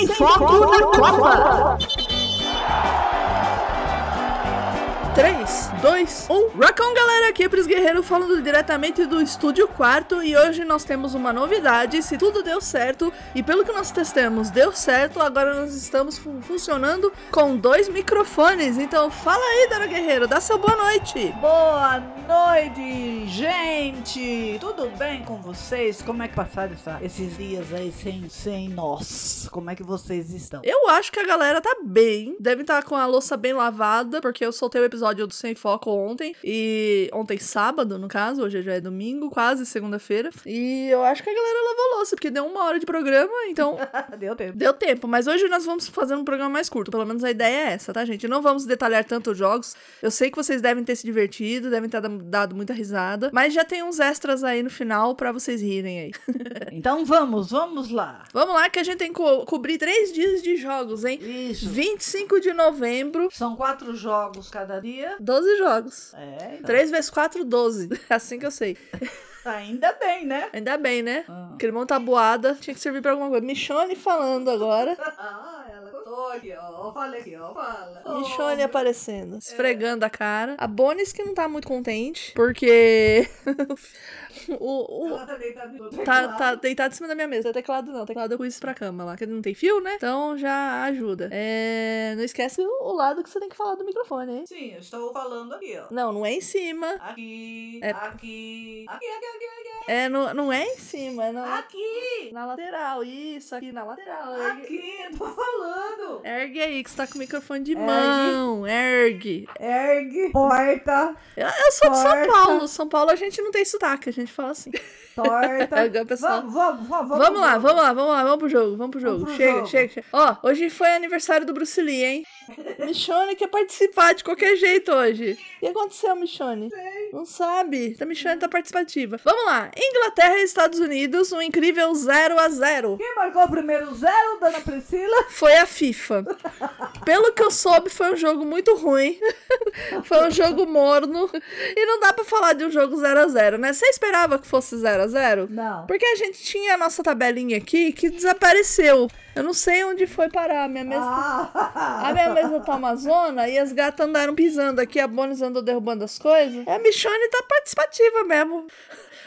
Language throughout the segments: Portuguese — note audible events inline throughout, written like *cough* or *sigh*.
Sem foco na Copa. 3, 2, 1. Racão, galera, aqui é Pris Guerreiro falando diretamente do Estúdio Quarto e hoje nós temos uma novidade. Se tudo deu certo e pelo que nós testamos deu certo, agora nós estamos fun funcionando com dois microfones. Então fala aí, Dora Guerreiro, dá seu boa noite. Boa noite, gente! Tudo bem com vocês? Como é que passaram essa, esses dias aí sem, sem nós? Como é que vocês estão? Eu acho que a galera tá bem, deve estar tá com a louça bem lavada, porque eu soltei o episódio do Sem Foco ontem. E ontem sábado, no caso, hoje já é domingo, quase segunda-feira. E eu acho que a galera lavou louça, porque deu uma hora de programa, então. *laughs* deu tempo. Deu tempo, mas hoje nós vamos fazer um programa mais curto. Pelo menos a ideia é essa, tá, gente? Não vamos detalhar tanto os jogos. Eu sei que vocês devem ter se divertido, devem ter dado muita risada. Mas já tem uns extras aí no final para vocês rirem aí. *laughs* então vamos, vamos lá. Vamos lá, que a gente tem que co cobrir três dias de jogos, hein? Isso. 25 de novembro. São quatro jogos cada dia dia? 12 jogos. É. Então. 3 vezes 4, 12. Assim que eu sei. Ainda bem, né? Ainda bem, né? Ah. Aquele tabuada tinha que servir pra alguma coisa. Michone falando agora. *laughs* ah, ela tô aqui, ó. Falei aqui, ó. Fala. Michone oh, aparecendo, esfregando é. a cara. A Bonis que não tá muito contente, porque. *laughs* *laughs* o, o... Tá deitado, tá, tá deitado em cima da minha mesa. Teclado não, teclado eu pus pra cama lá. Que não tem fio, né? Então já ajuda. É... Não esquece o, lado que você tem que falar do microfone, hein? Sim, eu estou falando aqui, ó. Não, não é em cima. Aqui, é... aqui, aqui, aqui, aqui, aqui. É, não, não é em cima, é no... Aqui! Na lateral, isso, aqui na lateral. Aqui, eu tô falando. Ergue aí, que você tá com o microfone de Ergue. mão. Ergue. Ergue. Porta. Eu, eu sou de São Paulo. São Paulo a gente não tem sotaque, a gente fala assim. Torta. *laughs* pessoal... vamos, vamos, vamos, vamos, vamos lá, vamos lá, vamos lá, vamos pro jogo, vamos pro jogo. Vamos pro chega, jogo. chega, chega. Ó, hoje foi aniversário do Bruce Lee, hein? *laughs* Michone quer participar de qualquer jeito hoje. O que aconteceu, Michone? Sei. Não sabe. A Michone tá participativa. Vamos lá. Inglaterra e Estados Unidos, um incrível 0 a 0 Quem marcou o primeiro zero, dona Priscila? Foi a FIFA. Pelo que eu soube, foi um jogo muito ruim. *laughs* foi um jogo morno. E não dá pra falar de um jogo 0 a 0 né? Você esperava que fosse 0 a 0 Não. Porque a gente tinha a nossa tabelinha aqui que desapareceu. Eu não sei onde foi parar. A minha mesa. Ah. A minha mesa tá uma zona e as gatas andaram pisando aqui, a Bonis andou derrubando as coisas. A Michone tá participativa mesmo.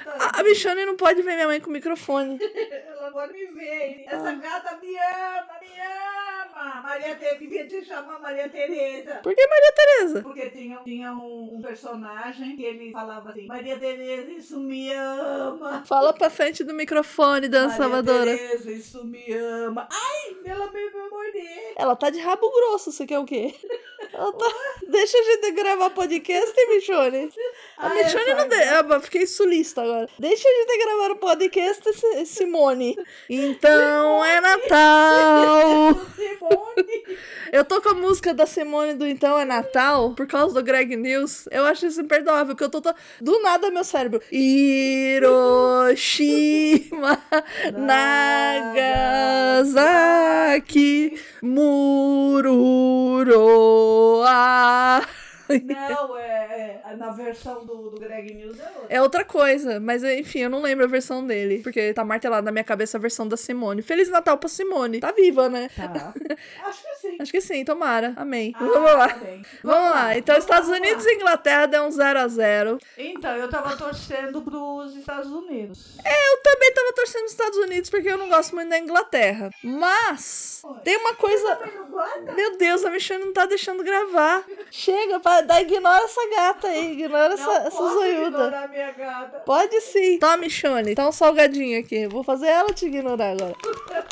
A, a Michone não pode ver minha mãe com o microfone. *laughs* Ela pode me ver. Essa ah. gata me ama, me ama. Maria Tereza, devia te chamar Maria Tereza. Por que Maria Tereza? Porque tinha, tinha um, um, personagem que ele falava assim: Maria Tereza, isso me ama. Fala pra frente do microfone, Dan Maria Salvadora. Maria Tereza, isso me ama. Ai, ela me vai morder. Ela tá de rabo grosso, você quer o quê? *laughs* Tá... Deixa a gente gravar podcast, Michone. A ah, Michone não deixa. Fiquei sulista agora. Deixa a gente gravar o podcast, Simone. Então é Natal. *laughs* Eu tô com a música da Simone do Então é Natal por causa do Greg News. Eu acho isso imperdoável, porque eu tô, tô do nada meu cérebro. Hiroshima, *laughs* Nagasaki, Mururoa. Não, é, é, na versão do, do Greg News é outra. É outra coisa, mas enfim, eu não lembro a versão dele. Porque tá martelado na minha cabeça a versão da Simone. Feliz Natal pra Simone. Tá viva, né? Tá. *laughs* Acho que sim. Acho que sim, tomara. Amém. Ah, Vamos lá. Tá Vamos, Vamos lá. Então, Estados Unidos e Inglaterra deu um 0x0. Então, eu tava torcendo pros Estados Unidos. É, eu também tava torcendo pros Estados Unidos porque eu não gosto muito da Inglaterra. Mas, Oi. tem uma coisa. Meu Deus, a Michelle não tá deixando gravar. Chega, dá, ignora essa gata aí, ignora essa, essa zoiuda. minha gata. Pode sim. Toma, Michone, tá um salgadinho aqui. Vou fazer ela te ignorar agora.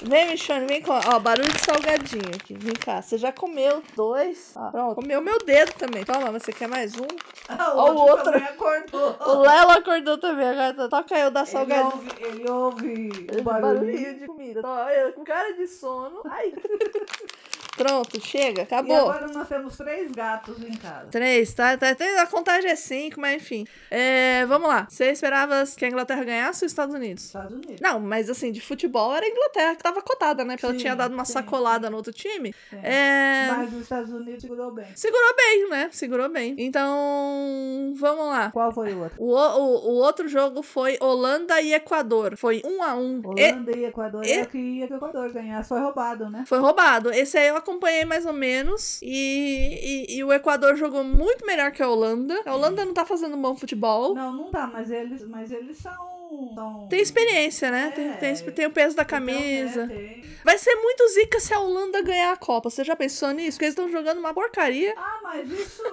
Vem, Michone, vem com. Ó, barulho de salgadinho aqui. Vem cá. Você já comeu dois? Ah, pronto. Comeu meu dedo também. Toma, você quer mais um? Ah, *laughs* o Ó, outro, acordou. O Lelo acordou também. Agora toca eu dar salgadinho. Ele ouve, ele ouve o barulhinho de comida. Ó, eu com cara de sono. Ai. *laughs* Pronto, chega, E acabou. agora nós temos três gatos em casa. Três, tá, tá, tem- A contagem é cinco, mas enfim. É, vamos lá. Você esperava que a Inglaterra ganhasse ou os Estados Unidos? Estados Unidos. Não, mas assim, de futebol era a Inglaterra que tava cotada, né? Porque ela Sim, tinha dado uma sim, sacolada no outro time. É. Mas os Estados Unidos segurou bem. Segurou bem, né? Segurou bem. Então, vamos lá. Qual foi o outro? O, o, o outro jogo foi Holanda e Equador. Foi um a um. E- Holanda e, Equador. e- Eu queria que o Equador ganhasse. Foi roubado, né? Foi roubado. Esse aí eu acompanhei mais ou menos. E, e, e o Equador jogou muito melhor que a Holanda. A Holanda não tá fazendo bom futebol. Não, não tá, mas eles, mas eles são. São... Tem experiência, né? Tem, É. tem, tem o peso da Então, camisa. né, tem. Vai ser muito zica se a Holanda ganhar a Copa. Você já pensou nisso? Porque eles estão jogando uma porcaria. Ah, mas isso.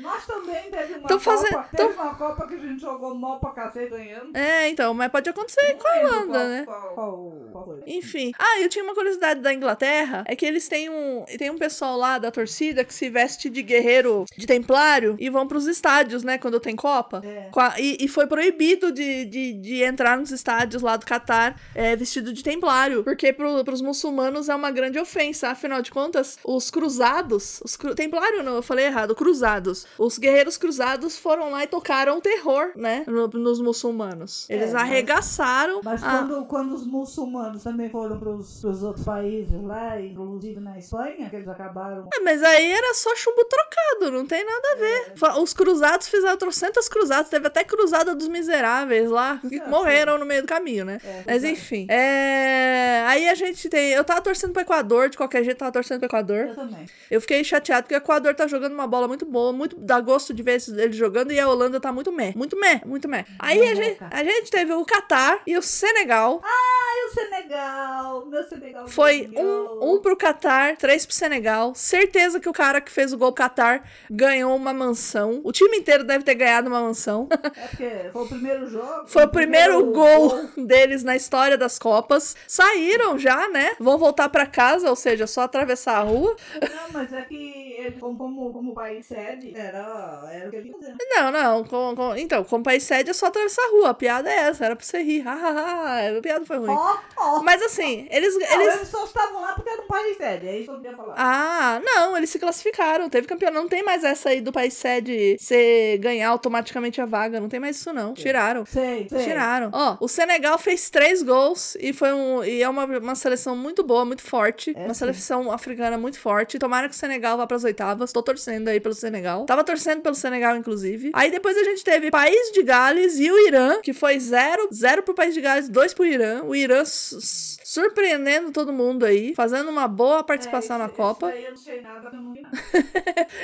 Nós também teve uma Tão Copa. fazendo- Teve uma Copa que a gente jogou mal pra cacete ganhando. É, então, mas pode acontecer com a Não Holanda, qual- né? Qual, qual? Enfim. Ah, eu tinha uma curiosidade da Inglaterra. É que eles têm um. Tem um pessoal lá da torcida que se veste de guerreiro de templário e vão pros estádios, né? Quando tem Copa. É. E, e foi proibido de, de, de entrar nos estádios lá do Catar é, vestido de templário. Porque pro, pros muçulmanos é uma grande ofensa. Afinal de contas, os cruzados. Os cru, templário, não, eu falei errado. Cruzados. Os guerreiros cruzados foram lá e tocaram terror, né? no- nos muçulmanos. Eles É, arregaçaram. Mas a- quando, quando os muçulmanos também foram pros, pros outros países lá, inclusive na Espanha, que eles acabaram. É, mas aí era só chumbo trocado, não tem nada a ver. Fa- Os cruzados fizeram trocentas cruzadas, teve até cruzada dos miseráveis lá, morreram no meio do caminho, né? É, Mas enfim. É... Aí a gente tem. Eu tava torcendo pro Equador, de qualquer jeito, tava torcendo pro Equador. Eu também. Eu fiquei chateado porque o Equador tá jogando uma bola muito boa, muito dá gosto de ver ele jogando e a Holanda tá muito meh. Muito meh, muito meh. Aí a gente, a gente teve o Catar e o Senegal. Ai, o Senegal! Meu Senegal Foi um, um pro Qatar, três pro Senegal. Certeza que o cara que fez o gol pro Qatar ganhou uma mansão. O time inteiro deve ter ganhado uma mansão. É porque foi o primeiro jogo. Foi o primeiro gol deles na história das Copas. Saíram já, né? Vão voltar pra casa, ou seja, só atravessar a rua. Não, mas é que ele, como, como, como país sede, era, era o que ele fazia. Não, não. com- com- então, como país sede é só atravessar a rua. A piada é essa, era pra você rir. A piada foi ruim. Ó, ó. Mas assim, eles. Não, eles... eles só estavam lá porque era um país sede. É isso que eu queria falar. Ah, não, eles se classificaram. Teve campeonato. Não tem mais essa aí do país sede você ganhar automaticamente a vaga. Não tem mais isso, não. Tiraram. Sei, sei. Tiraram. Ó, o Senegal fez três gols e foi um. E é uma, uma seleção muito boa, muito forte. É, uma sim. seleção africana muito forte. Tomara que o Senegal vá pras oitavas. Tô torcendo aí pelo Senegal. Tava torcendo pelo Senegal, inclusive. Aí depois a gente teve País de Gales e o Irã, que foi zero, zero pro País de Gales, dois pro Irã. O Irã su- su- surpreendendo todo mundo aí, fazendo uma boa participação É, na Copa. eu não sei nada, não vi nada.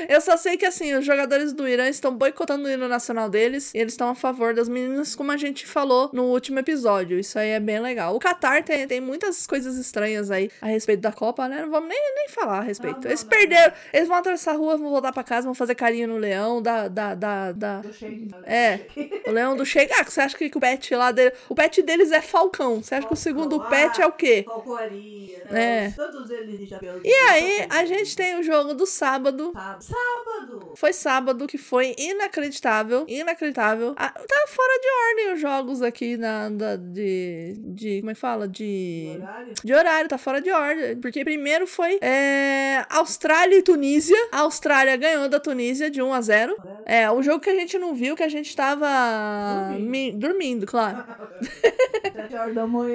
Eu só sei que, assim, os jogadores do Irã estão boicotando o hino nacional deles e eles estão a favor das meninas, como a gente falou no último episódio. Isso aí é bem legal. O Qatar tem, tem muitas coisas estranhas aí a respeito da Copa, né? Não vamos nem, nem falar a respeito. Não, não, eles não, perderam, eles vão atravessar a rua, vão voltar pra casa, vão fazer carinho no leão da. da, da, da- de nada. É. O leão do Sheik. Ah, você acha que o pet lá dele. O pet deles é Falcão. Você acha que o segundo Falcão, pet ah. é o quê? Falcoaria, É. né? Todos eles de chapéu. E aí, a gente tem o jogo do sábado. Sábado. Sábado. Foi sábado que foi inacreditável. Inacreditável. Ah, tá fora de ordem os jogos aqui na, da, de, de. Como é que fala? De. Horário. De horário, tá fora de ordem. Porque primeiro foi é, Austrália e Tunísia. A Austrália ganhou da Tunísia de 1 a 0. É, o jogo que a gente não viu, que a gente tava Dormindo. mi- dormindo claro. *laughs*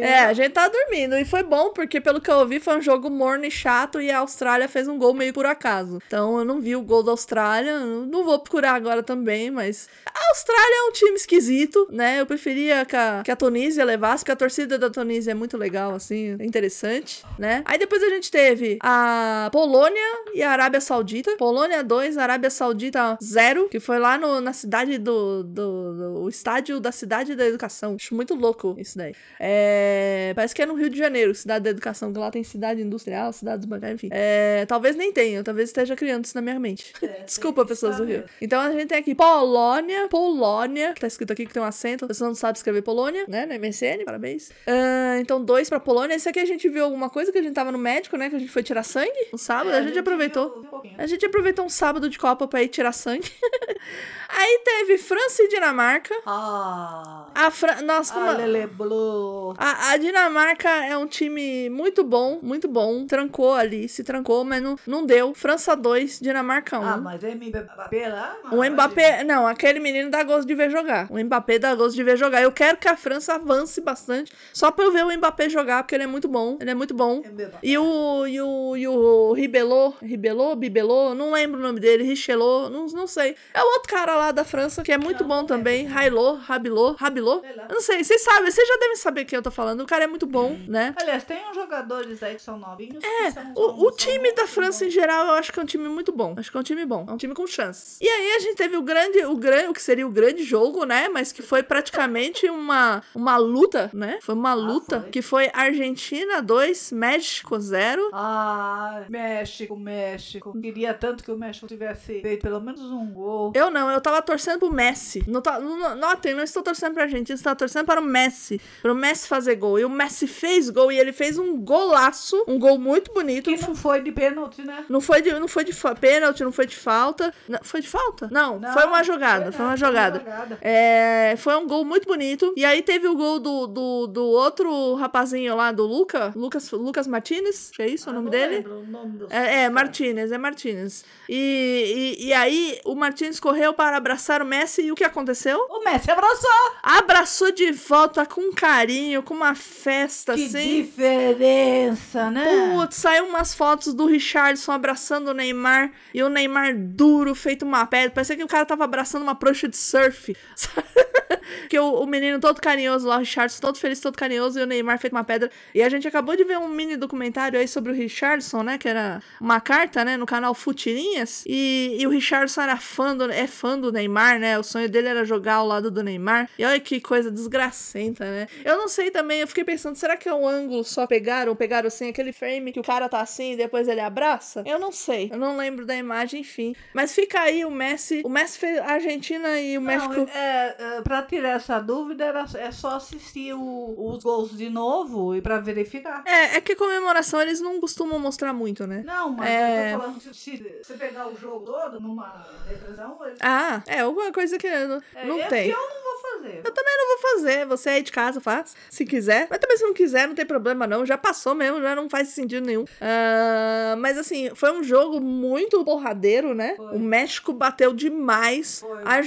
É, a gente tava dormindo. E foi bom, porque pelo que eu ouvi, foi um jogo morno e chato. E a Austrália fez um gol meio por acaso. Então eu não vi o gol da Austrália. Não vou procurar agora também, mas. A Austrália é um time esquisito, né? Eu preferia que a, que a Tunísia levasse, porque a torcida da Tunísia é muito legal, assim, é interessante, né? Aí depois a gente teve a Polônia e a Arábia Saudita. Polônia 2, Arábia Saudita 0, que foi lá no, na cidade do, do, do- O estádio da Cidade da Educação. Acho muito louco isso daí. É, parece que é no Rio de Janeiro, Cidade da Educação, que lá tem cidade industrial, cidade dos bancários, enfim. É, talvez nem tenha, talvez esteja criando isso na minha mente. É, *laughs* Desculpa, pessoas do Rio. Então a gente tem aqui Polônia, Polônia, que tá escrito aqui que tem um acento. Pessoa não sabe escrever Polônia, né? Na MSN, parabéns. Ah, então, dois pra Polônia. Esse aqui a gente viu alguma coisa que a gente tava no médico, né? Que a gente foi tirar sangue no sábado. É, a gente aproveitou. viu um pouquinho. A gente aproveitou um sábado de Copa pra ir tirar sangue. *laughs* Aí teve França e Dinamarca. Ah. A Fran... Nossa, como... A Lele Blue. A, a Dinamarca é um time muito bom, muito bom. Trancou ali, se trancou, mas não, não deu. França 2, Dinamarca 1. Ah, mas é Mbappé lá? O Mbappé, não, aquele menino dá gosto de ver jogar. O Mbappé dá gosto de ver jogar. Eu quero que a França avance bastante, só pra eu ver o Mbappé jogar, porque ele é muito bom. Ele é muito bom. Mbappé. E o, e o, e o Ribelot, Ribelot, Bibelot, não lembro o nome dele, Richelot, não, não sei. É o outro cara lá da França, que é muito bom também, Railot, Rabilot, Rabilot. Sei lá. Eu não sei, vocês sabem, vocês já devem saber quem eu tô falando. O cara é muito bom, né? Aliás, tem uns jogadores aí que são novinhos. É, são- o, são- o time da França em são geral, eu acho que é um time muito bom. Acho que é um time bom. É um time com chances. E aí a gente teve o grande, o grande, o que seria o grande jogo, né? Mas que foi praticamente uma, uma luta, né? Foi uma luta foi. que foi Argentina 2, México 0. bons. Ah, México, México. Queria tanto que o México tivesse feito pelo menos um gol. Eu não, eu tava torcendo pro Messi. Não tá, não, notem, não estou torcendo pra Argentina, estou torcendo para o Messi. Para o Messi fazer gol. E o Messi fez gol e ele fez um golaço, um gol muito bonito. Que não foi de pênalti, né? Não foi de, não foi de pênalti, não foi de falta. Não, foi de falta? Não, Não, foi uma jogada, foi foi uma jogada. foi uma jogada. É, foi um gol muito bonito. E aí teve o gol do, do, do outro rapazinho lá, do Luca, Lucas, Lucas Martinez, que é isso o Ah, nome não dele? o nome É, é Martinez, é Martinez. E, e, e aí o Martinez correu para abraçar o Messi e o que aconteceu? O Messi abraçou. Abraçou de volta com carinho, com uma festa Que assim. diferença, né? Putz, saiu umas fotos do Richardson abraçando o Neymar e o Neymar duro, feito uma pedra. Parecia que o cara tava abraçando uma prancha de surf. *laughs* que o, o menino todo carinhoso lá, o Richardson, todo feliz, todo carinhoso, e o Neymar feito uma pedra. E a gente acabou de ver um mini documentário aí sobre o Richardson, né? Que era uma carta, né? No canal Futirinhas. E, e o Richardson era fã do, é fã do Neymar, né? O sonho dele era jogar ao lado do Neymar. E olha que coisa desgracenta, né? Eu não sei também, eu fiquei pensando, será que é o ângulo só pegaram, pegaram assim, aquele frame que o cara tá assim e depois ele abraça? Eu não sei, eu não lembro da imagem, enfim. Mas fica aí o Messi, o Messi fez a Argentina e o México... Não, é, é, pra tirar essa dúvida, era, é só assistir o- os gols de novo e pra verificar. É, é que comemoração eles não costumam mostrar muito, né? Não, mas É. eu tô falando se você pegar o jogo todo numa represão, ele... Ah, é alguma coisa que não, é, não é tem. que eu não vou fazer. Eu também não vou fazer. Você aí de casa faz, se quiser. Mas também se não quiser, não tem problema não. Já passou mesmo, já não faz sentido nenhum. Ah, mas assim, foi um jogo muito porradeiro, né? Foi. O México bateu demais. Foi. A caiu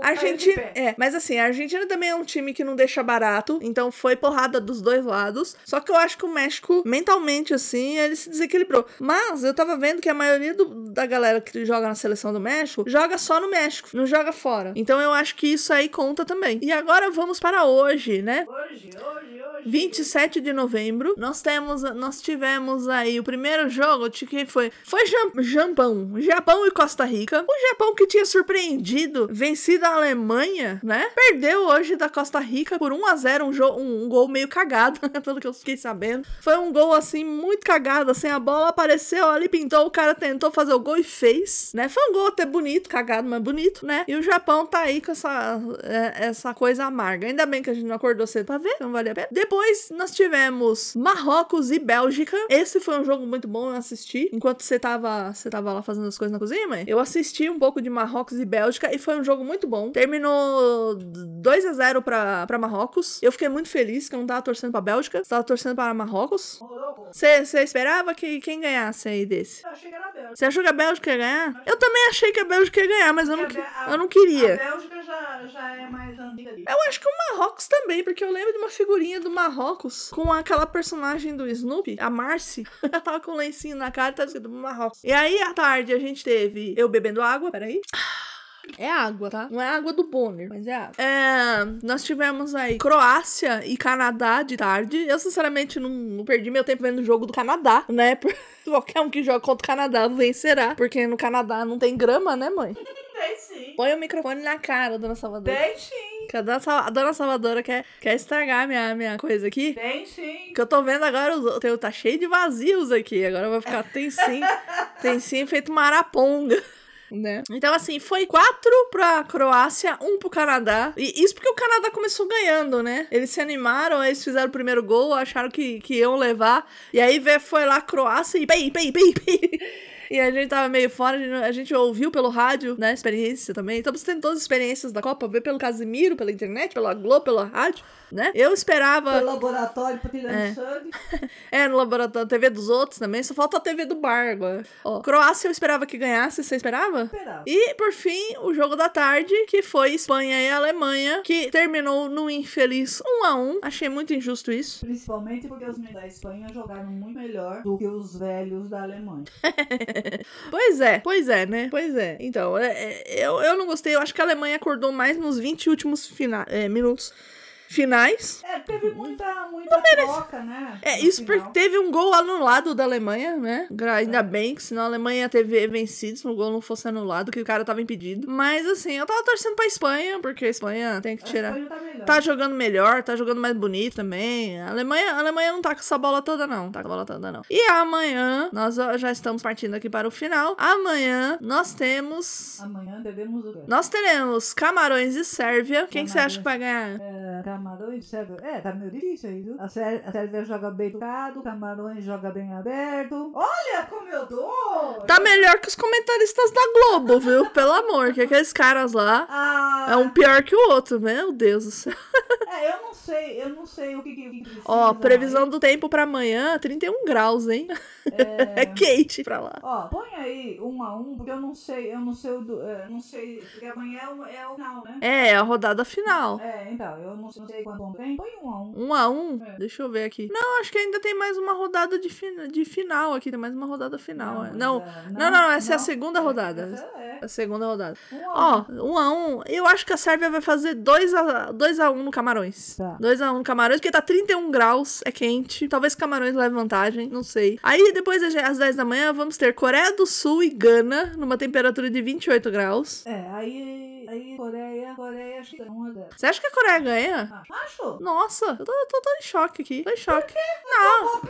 a pé. é, mas assim, a Argentina também é um time que não deixa barato, então foi porrada dos dois lados. Só que eu acho que o México, mentalmente assim, ele se desequilibrou. Mas eu tava vendo que a maioria do- da galera que joga na seleção do México joga só no México, não joga fora. Então eu acho que isso aí conta também. E agora vamos para hoje, né? Hoje, hoje, hoje. 27 de novembro, nós temos, nós tivemos aí o primeiro jogo de quem foi? Foi Japão, Japão e Costa Rica. O Japão que tinha surpreendido, vencido a Alemanha, né? Perdeu hoje da Costa Rica por 1 a 0, um, jo- um, um gol meio cagado, *laughs* pelo que eu fiquei sabendo. Foi um gol assim muito cagado, assim, a bola apareceu ali, pintou, o cara tentou fazer o gol e fez, né? Foi um gol até bonito, cagado, mas bonito, né? E o Japão tá aí com essa, é, essa coisa amarga. Ainda bem que a gente não acordou cedo pra ver, não valia a pena. Depois nós tivemos Marrocos e Bélgica. Esse foi um jogo muito bom, eu assisti. Enquanto você tava, você tava lá fazendo as coisas na cozinha, mãe, eu assisti um pouco de Marrocos e Bélgica e foi um jogo muito bom. Terminou 2 a 0 pra, pra Marrocos. Eu fiquei muito feliz que eu não tava torcendo pra Bélgica, tava torcendo para Marrocos. Você esperava que quem ganhasse aí desse? Eu achei que era a Bélgica. Você achou que a Bélgica ia ganhar? Eu também achei que a Bélgica ia ganhar, mas eu não, a- eu não A queria. Bélgica já, já é mais antiga ali. Eu acho que o Marrocos também, porque eu lembro de uma figurinha do Marrocos com aquela personagem do Snoopy, a Marcy. *laughs* Ela tava com um lencinho na cara e tava escrito Marrocos. E aí, à tarde, a gente teve eu bebendo água, peraí. É água, tá? Não é água do Bonner, mas é água. É, nós tivemos aí Croácia e Canadá de tarde. Eu, sinceramente, não, não perdi meu tempo vendo o jogo do Canadá, né? *laughs* Por- Qualquer um que joga contra o Canadá vencerá. Porque no Canadá não tem grama, né, mãe? Tem sim. Põe o microfone na cara, dona Salvador. Tem sim. Que a dona, a dona Salvadora quer, quer estragar minha, minha coisa aqui. Tem sim. Que eu tô vendo agora, os- tá cheio de vazios aqui. Agora vai ficar tem sim, *laughs* tem sim feito uma araponga. Né? Então, assim, foi quatro pra Croácia, um pro Canadá. E isso porque o Canadá começou ganhando, né? Eles se animaram, eles fizeram o primeiro gol, acharam que, que iam levar. E aí foi lá a Croácia e pei, pei, pei, pei. *laughs* e a gente tava meio fora, a gente, a gente ouviu pelo rádio, né? Experiência também. Estamos tendo todas as experiências da Copa, ver pelo Casimiro, pela internet, pela Globo, pela rádio, né? Eu esperava. Pelo laboratório, pra tirar É. sangue. *laughs* É, no laboratório, TV dos outros também. Só falta a TV do bar agora. Ó, Croácia eu esperava que ganhasse, você esperava? Esperava. E, por fim, o jogo da tarde, que foi Espanha e Alemanha, que terminou no infeliz 1 a 1 Achei muito injusto isso. Principalmente porque os meninos da Espanha jogaram muito melhor do que os velhos da Alemanha. *laughs* Pois é, pois é, né? Pois é. Então, é, é, eu, eu não gostei. Eu acho que a Alemanha acordou mais nos 20 últimos fina é, minutos finais. É, teve muita, muita troca, né? É, isso final. porque teve um gol anulado da Alemanha, né? Gra- Ainda bem que senão a Alemanha ia ter ve- vencido se o gol não fosse anulado, que o cara tava impedido. Mas assim, eu tava torcendo pra Espanha, porque a Espanha tem que A tirar. Espanha tá. Tá jogando melhor, tá jogando mais bonito também. A Alemanha, a Alemanha não tá com essa bola toda, não. Tá com a bola toda, não. E amanhã, nós já estamos partindo aqui para o final. Amanhã nós temos. Amanhã teremos o quê? Nós teremos Camarões e Sérvia. Quem que você acha que vai ganhar? É, Camarões, Sérvia. É, tá meio difícil aí, viu? A, Sér a Sérvia joga bem tocado, Camarões joga bem aberto. Olha como eu dou! Tá melhor que os comentaristas da Globo, viu? Pelo amor, que aqueles caras lá Ah, é um pior que o outro. Meu Deus do céu. É, eu não sei, eu não sei o que, que. Ó, previsão do tempo pra amanhã, 31 graus, hein? *laughs* É quente pra lá. Ó, põe aí um a um, porque eu não sei, eu não sei o do, é, não sei, porque amanhã é o, é o final, né? É, a rodada final. É, então, eu não, não sei quanto tem. Põe um a um. Um a um? É. Deixa eu ver aqui. Não, acho que ainda tem mais uma rodada de, fin de final aqui. Tem mais uma rodada final. é. mas, Não, é, não, não, essa é a segunda é, rodada. essa é. a segunda rodada. Um a Ó, um a um. Eu acho que a Sérvia vai fazer 2 a, 2 a 1 no Camarões. Tá. 2 a 1 no Camarões, porque tá 31 graus, é quente. Talvez Camarões leve vantagem, não sei. Aí depois, às 10 da manhã, vamos ter Coreia do Sul e Gana, numa temperatura de 28 graus. É, aí, aí Coreia, Coreia, acho que é. Você acha que a Coreia ganha? Ah, acho. Nossa, eu tô, tô, tô em choque aqui. Tô em choque. Não.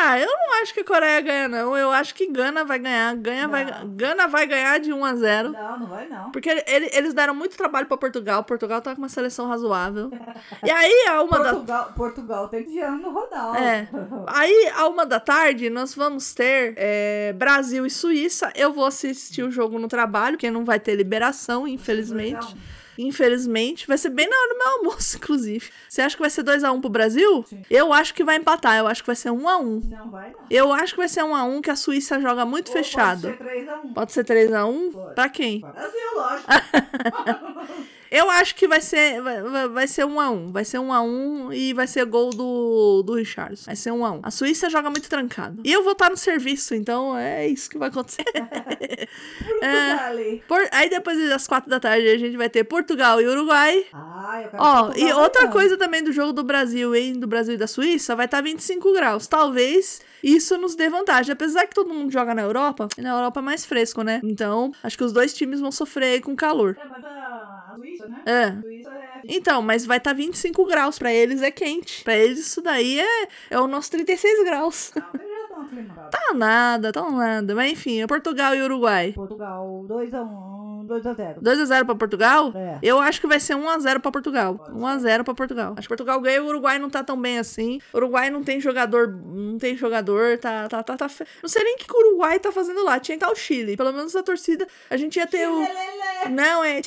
Ah, eu não acho que a Coreia ganha, não. Eu acho que Gana vai ganhar. Ganha vai. Gana vai ganhar de 1 a 0 Não, não vai não. Porque ele- eles deram muito trabalho pra Portugal. Portugal tá com uma seleção razoável. *laughs* E aí, a uma da. Portugal, Portugal tem Cristiano Ronaldo. É. Aí, a uma da tarde, nós vamos ter é, Brasil e Suíça. Eu vou assistir o jogo no trabalho, porque não vai ter liberação, infelizmente. Infelizmente. Vai ser bem na hora do meu almoço, *laughs* inclusive. Você acha que vai ser 2x1 pro Brasil? Sim. Eu acho que vai empatar. Eu acho que vai ser 1x1. Não vai não. Eu acho que vai ser 1x1, que a Suíça joga muito Ou fechado. Pode ser 3 a 1. Pode ser 3x1? Pode. Pra quem? Brasil, lógico. *laughs* *laughs* Eu acho que vai ser vai, vai- ser 1 a 1 Vai ser 1 a 1 e vai ser gol do, do Richardson. Vai ser 1 a 1 A Suíça joga muito trancado. E eu vou estar no serviço, então é isso que vai acontecer. *laughs* Portugal. Por- aí depois das 4 da tarde a gente vai ter Portugal e Uruguai. Ah, eu quero Ó, Portugal e outra ganhando. coisa também do jogo do Brasil, hein? Do Brasil e da Suíça, vai estar 25 graus. Talvez isso nos dê vantagem. Apesar que todo mundo joga na Europa, e na Europa é mais fresco, né? Então, acho que os dois times vão sofrer com calor. É, mas a Suíça, né? É. A Suíça é... Então, mas vai estar 25 graus. Pra eles é quente. Pra eles isso daí é, é o nosso 36 graus. Não, eles já estão aclimatados. Tá nada, tá nada. Mas enfim, é Portugal e Uruguai. Portugal 2x1, 2x0. 2x0 pra Portugal? É. Eu acho que vai ser 1x0 pra Portugal. 1x0 pra Portugal. Acho que Portugal ganha e o Uruguai não tá tão bem assim. O Uruguai não tem jogador. Não tem jogador. Tá, tá, tá, tá fe- Não sei nem o que o Uruguai tá fazendo lá. Tinha que estar o Chile. Pelo menos a torcida. A gente ia ter o. Não, é.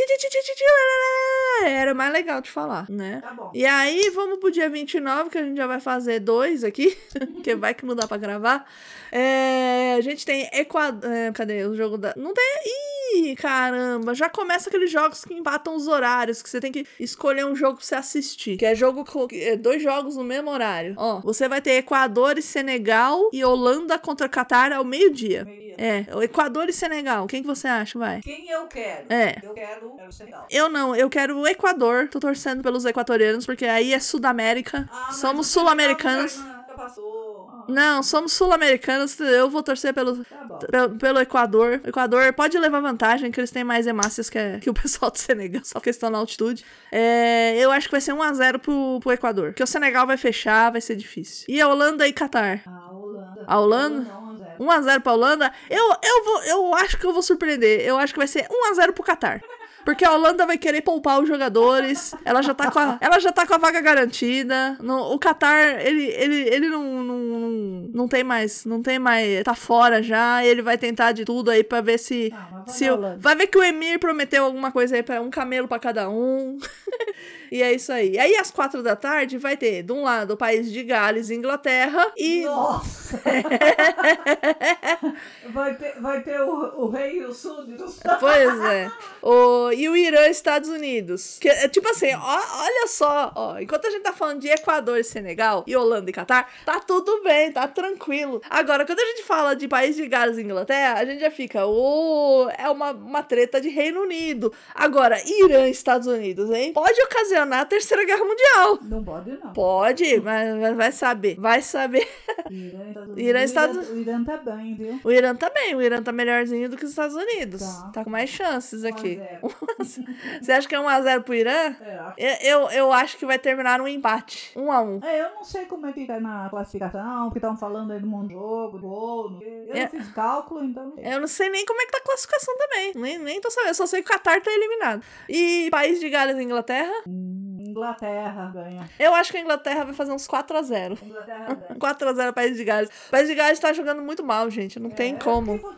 Era mais legal de falar, né? Tá bom. E aí, vamos pro dia 29, que a gente já vai fazer dois aqui, *laughs* que vai que não dá pra gravar. É, a gente tem Equador. cadê o jogo da. Não tem. Ih, caramba! Já começa aqueles jogos que empatam os horários, que você tem que escolher um jogo pra você assistir. Que é jogo com é, dois jogos no mesmo horário. Ó, você vai ter Equador e Senegal e Holanda contra Catar ao meio-dia. Meio-dia. É, Equador e Senegal. Quem que você acha, vai? Quem eu quero? É. Eu quero, quero o Senegal. Eu não, eu quero o Equador. Tô torcendo pelos equatorianos, porque aí é Sudamérica. Ah, somos sul-americanos. Passou. Não, somos sul-americanos. Eu vou torcer pelo, Tá pelo, pelo Equador. O Equador pode levar vantagem, que eles têm mais hemácias que, que o *laughs* pessoal do Senegal, só porque estão na altitude. É, eu acho que vai ser 1x0 pro, pro Equador. Porque o Senegal vai fechar, vai ser difícil. E a Holanda e Catar? A Holanda. A Holanda? não, 1x0. 1x0 pra Holanda. Eu, eu, vou, eu acho que eu vou surpreender. Eu acho que vai ser 1x0 pro Catar. Porque a Holanda vai querer poupar os jogadores. Ela já tá com a, ela já tá com a vaga garantida. No, o Qatar, ele, ele, ele não, não, não, não tem mais. Não tem mais. Tá fora já. Ele vai tentar de tudo aí pra ver se. Ah, vai se o- vai ver que o Emir prometeu alguma coisa aí pra um camelo pra cada um. *laughs* e é isso aí. Aí às quatro da tarde vai ter, de um lado, o país de Gales Inglaterra. E. Nossa! *laughs* vai, ter, vai ter o, o rei e os súditos. *laughs* Pois é. O, e o Irã e Estados Unidos. Que, é tipo assim, ó- olha só, ó, enquanto a gente tá falando de Equador e Senegal, e Holanda e Catar, tá tudo bem, tá tranquilo. Agora, quando a gente fala de país de Gales e Inglaterra, a gente já fica, ô, é uma, uma treta de Reino Unido. Agora, Irã e Estados Unidos, hein? Pode ocasionar a Terceira Guerra Mundial. Não pode, não. Pode, mas vai saber. Vai saber. Irã, Estados *laughs* Unidos. Irã, O Irã tá bem, viu? O Irã tá bem, o Irã tá melhorzinho do que os Estados Unidos. Tá. Tá com mais chances aqui. 1 a 0. *laughs* Você acha que é 1x0 pro Irã? É, Eu, eu, eu acho que vai terminar um empate. 1 a 1 É, eu não sei como é que tá na classificação, porque estavam falando aí do de jogo, do gol. Eu É. não fiz cálculo, então. Eu não sei nem como é que tá a classificação também. Nem, nem tô sabendo. Eu só sei que o Qatar tá eliminado. E país de Gales e Inglaterra? Hum, Inglaterra ganha. Eu acho que a Inglaterra vai fazer uns 4x0. Inglaterra ganha. *laughs* 4x0 país de Gales. O país de Gales tá jogando muito mal, gente. Não tem É, como. Tipo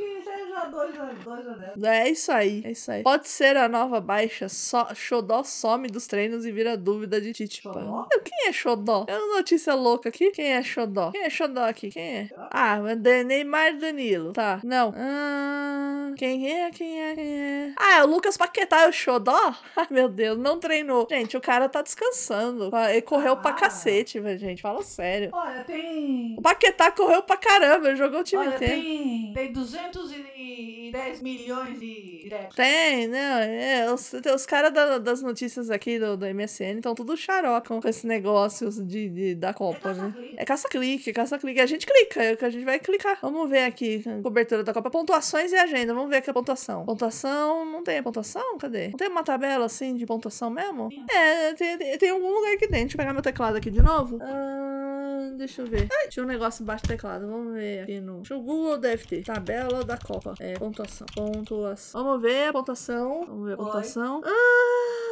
que seja 2 a 2 a 0. É isso aí, é isso aí. Pode ser a nova baixa. Só, Xodó some dos treinos e vira dúvida de Titipa. Xodó? Quem é Xodó? É uma notícia louca aqui. Quem é Xodó? Quem é Xodó aqui? Quem é? Ah, Neymar Danilo. Tá. Não. Ah, quem é? Quem é? Quem é? Ah, é o Lucas Paquetá, é o Xodó? *laughs* Ai, meu Deus, não treinou. Gente, o cara tá descansando. Ele correu pra Ah. cacete, velho, gente. Fala sério. Olha, tem. O Paquetá correu pra caramba, jogou o time Olha, inteiro. tem, tem 210 milhões de directs. Tem, não, é, os, os caras da- das notícias aqui do, do MSN estão tudo xarocam com esse negócio de, de- da Copa, É né? É caça-clique, é caça-clique. A gente clica, é o que a gente vai clicar. Vamos ver aqui, cobertura da Copa. Pontuações e agenda, vamos ver aqui a pontuação. Pontuação, não tem a pontuação? Cadê? Não tem uma tabela assim de pontuação mesmo? É, tem, tem, tem algum lugar aqui dentro. Deixa eu pegar meu teclado aqui de novo. Ah, deixa eu ver. Ai, tinha um negócio embaixo do teclado. Vamos ver aqui no. Deixa o Google deve ter. Tabela da Copa. É, pontuação. Pontuação. Vamos ver a pontuação. Vamos ver a Oi. pontuação. Ah!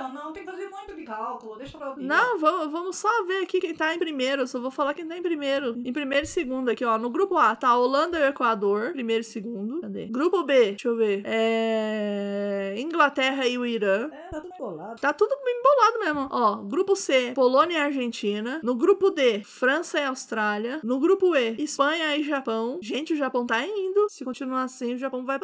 Então, não, tem que fazer muito de cálculo. Deixa pra ouvir. Não, vamos, vamos só ver aqui quem tá em primeiro. Só vou falar quem tá em primeiro. Em primeiro e segundo aqui, ó. No grupo A tá Holanda e o Equador. Primeiro e segundo. Cadê? Grupo B, deixa eu ver. É. Inglaterra e o Irã. É, tá tudo embolado. Tá tudo embolado mesmo. Ó, grupo C, Polônia e Argentina. No grupo D, França e Austrália. No grupo E, Espanha e Japão. Gente, o Japão tá indo. Se continuar assim, o Japão vai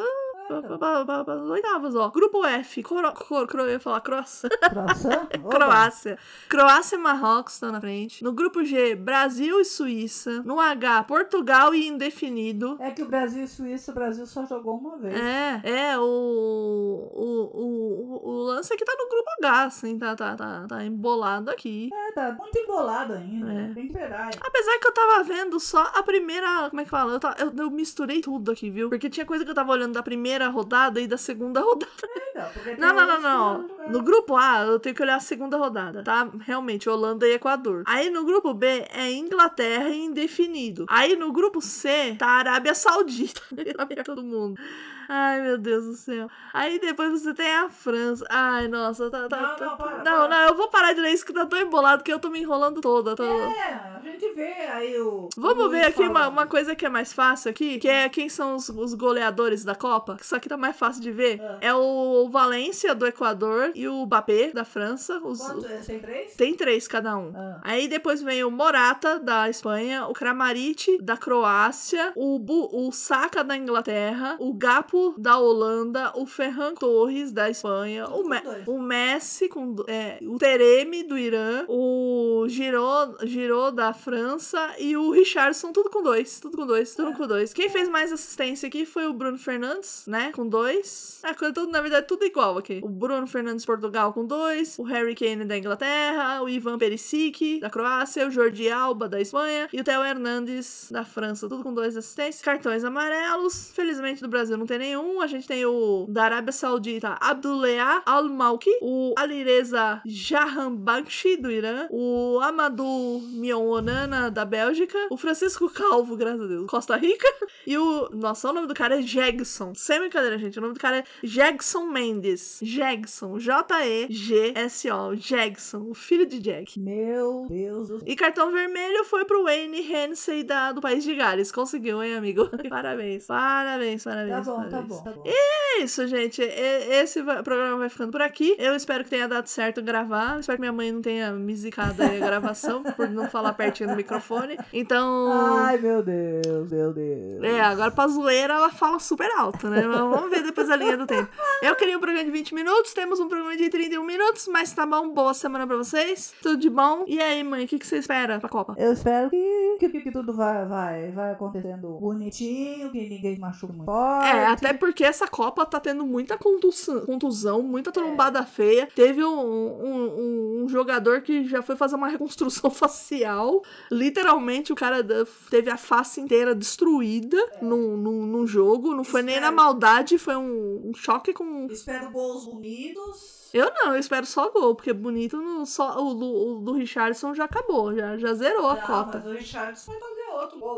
oitavas, ó. Grupo F, Cro, Cro- eu ia falar Croácia. *laughs* Croácia. Croácia e Marrocos estão na frente. No grupo G, Brasil e Suíça. No H, Portugal e indefinido. É que o Brasil e Suíça, o Brasil só jogou uma vez. É, é, o, o, o, o lance aqui tá no grupo H, assim, tá, tá, tá, tá embolado aqui. É, tá muito embolado ainda. É. Tem que esperar. Apesar que eu tava vendo só a primeira. Como é que fala? Eu, ta- eu, eu misturei tudo aqui, viu? Porque tinha coisa que eu tava olhando da primeira rodada e da segunda *laughs* rodada. Então, porque tem Não, não, não, não. jogaram. No grupo A, eu tenho que olhar a segunda rodada, tá? Realmente, Holanda e Equador. Aí no grupo B é Inglaterra e indefinido. Aí no grupo C tá Arábia Saudita. *laughs* Todo mundo. Ai, meu Deus do céu. Aí depois você tem a França. Ai, nossa, tá. tá Não, tá- não, para, não, para. não, eu vou parar de ler isso que tá tão embolado que eu tô me enrolando toda. Tô... É, a gente vê aí o. Vamos o ver aqui uma, uma coisa que é mais fácil aqui, que é quem são os, os goleadores da Copa. Isso aqui tá mais fácil de ver. Ah. É o Valência do Equador e o Mbappé da França. Os, é? Tem três? tem três cada um. Ah. Aí depois vem o Morata da Espanha, o Kramaric da Croácia, o, Bu, o Saka da Inglaterra, o Gapo da Holanda, o Ferran Torres da Espanha, o, Me- o Messi com é, o Tereme do Irã, o Giroud, Giroud da França e o Richardson, tudo com dois, tudo com dois, tudo É. com dois. Quem fez mais assistência aqui foi o Bruno Fernandes, né, com dois. Coisa tudo, na verdade, tudo igual aqui. O Bruno Fernandes Portugal com dois, o Harry Kane da Inglaterra, o Ivan Perisic da Croácia, o Jordi Alba da Espanha e o Theo Hernandes da França, tudo com dois assistências. Cartões amarelos, felizmente do Brasil não tem nenhum. A gente tem o da Arábia Saudita, Abdullah Al-Malki, o Alireza Jahanbakhshi, do Irã, o Amadou Mionana, da Bélgica, o Francisco Calvo, graças a Deus, Costa Rica, *laughs* e o... Nossa, o nome do cara é Jegson. Sem brincadeira, gente. O nome do cara é Jegson Mendes. Jegson. J-E-G-S-O. Jegson. O filho de Jack. Meu Deus do céu. E cartão vermelho foi pro Wayne Hensey da, do País de Gales. Conseguiu, hein, amigo? *laughs* parabéns. Parabéns, parabéns. Tá bom, tá bom, tá bom. É isso, gente. E- Esse programa vai ficando por aqui. Eu espero que tenha dado certo gravar. Espero que minha mãe não tenha me zicado aí a gravação *laughs* por não falar pertinho do microfone. Então. Ai, meu Deus, meu Deus. É, agora pra zoeira ela fala super alto, né? Mas vamos ver depois a linha do tempo. Eu queria um programa de 20 minutos, temos um programa de 31 minutos, mas tá bom, boa semana pra vocês. Tudo de bom. E aí, mãe, o que, que você espera pra Copa? Eu espero que, que, que tudo vai, vai, vai acontecendo bonitinho, que ninguém machuque muito forte. É, até porque essa Copa tá tendo muita contusão, contusão muita trombada feia. Teve um, um, um- jogador que já foi fazer uma *laughs* reconstrução facial. Literalmente, o cara teve a face inteira destruída num, num, num jogo. Não foi nem na Espero. maldade, foi um, um choque com. Espero gols bonitos. Eu não, eu espero só gol, porque bonito no, só, o, do, o do Richardson já acabou, já, já zerou a Não, cota. mas o Richardson vai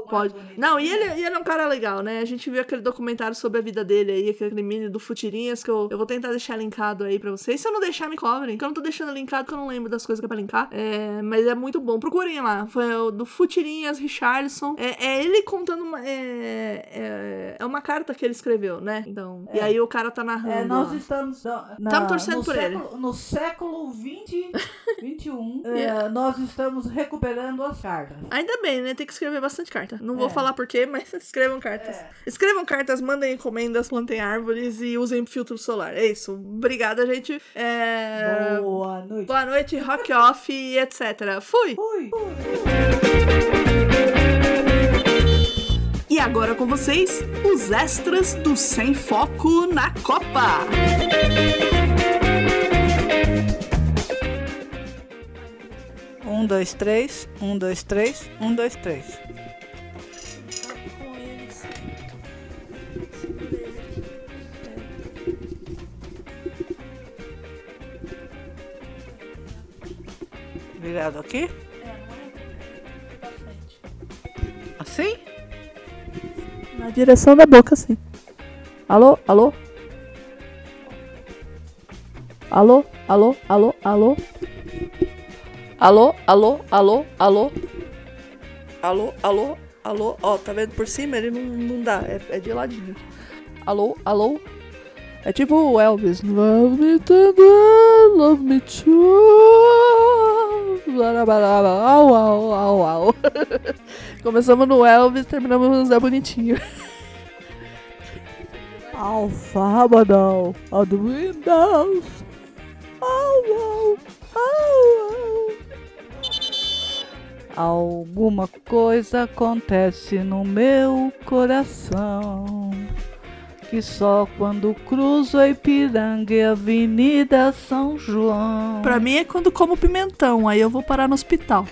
Pode. bonito. Não, e ele, e ele é um cara legal, né? A gente viu aquele documentário sobre a vida dele aí, aquele mini do Futirinhas, que eu, eu vou tentar deixar linkado aí pra vocês. Se eu não deixar, me cobrem. Que eu não tô deixando linkado, porque eu não lembro das coisas que é pra linkar. É, mas é muito bom. Procurem lá. Foi o do Futirinhas, Richardson. É, é ele contando uma. É, é, é uma carta que ele escreveu, né? Então. E É. aí o cara tá narrando. É, nós lá. estamos. Na, Tamo torcendo por século, No século 20, 21, *laughs* é, Yeah. nós estamos recuperando as cartas. Ainda bem, né? Tem que escrever bastante carta. Não vou É. falar porquê, mas *laughs* escrevam cartas. É. Escrevam cartas, mandem encomendas, plantem árvores e usem filtro solar. É isso. Obrigada, gente. É... Boa noite. Boa noite, rock off e etc. Fui! Fui. E agora com vocês, os extras do Sem Foco na Copa. Um, dois, três. Um, dois, três. Um, dois, três. Virado aqui? Assim? Na direção da boca, sim. Alô, alô? Alô, alô, alô, alô? Alô, alô, alô, alô? Alô, alô, alô? Ó, tá vendo por cima? Ele não, não dá, é, é de ladinho. Alô, alô? É tipo o Elvis. Love me tender, love me true. Au. *laughs* Começamos no Elvis, terminamos no Zé Bonitinho. Alfabadão, on windows. Au, au, au, au. Alguma coisa acontece no meu coração. Que só quando cruzo a Ipiranga e a Avenida São João. Pra mim é quando como pimentão, aí eu vou parar no hospital.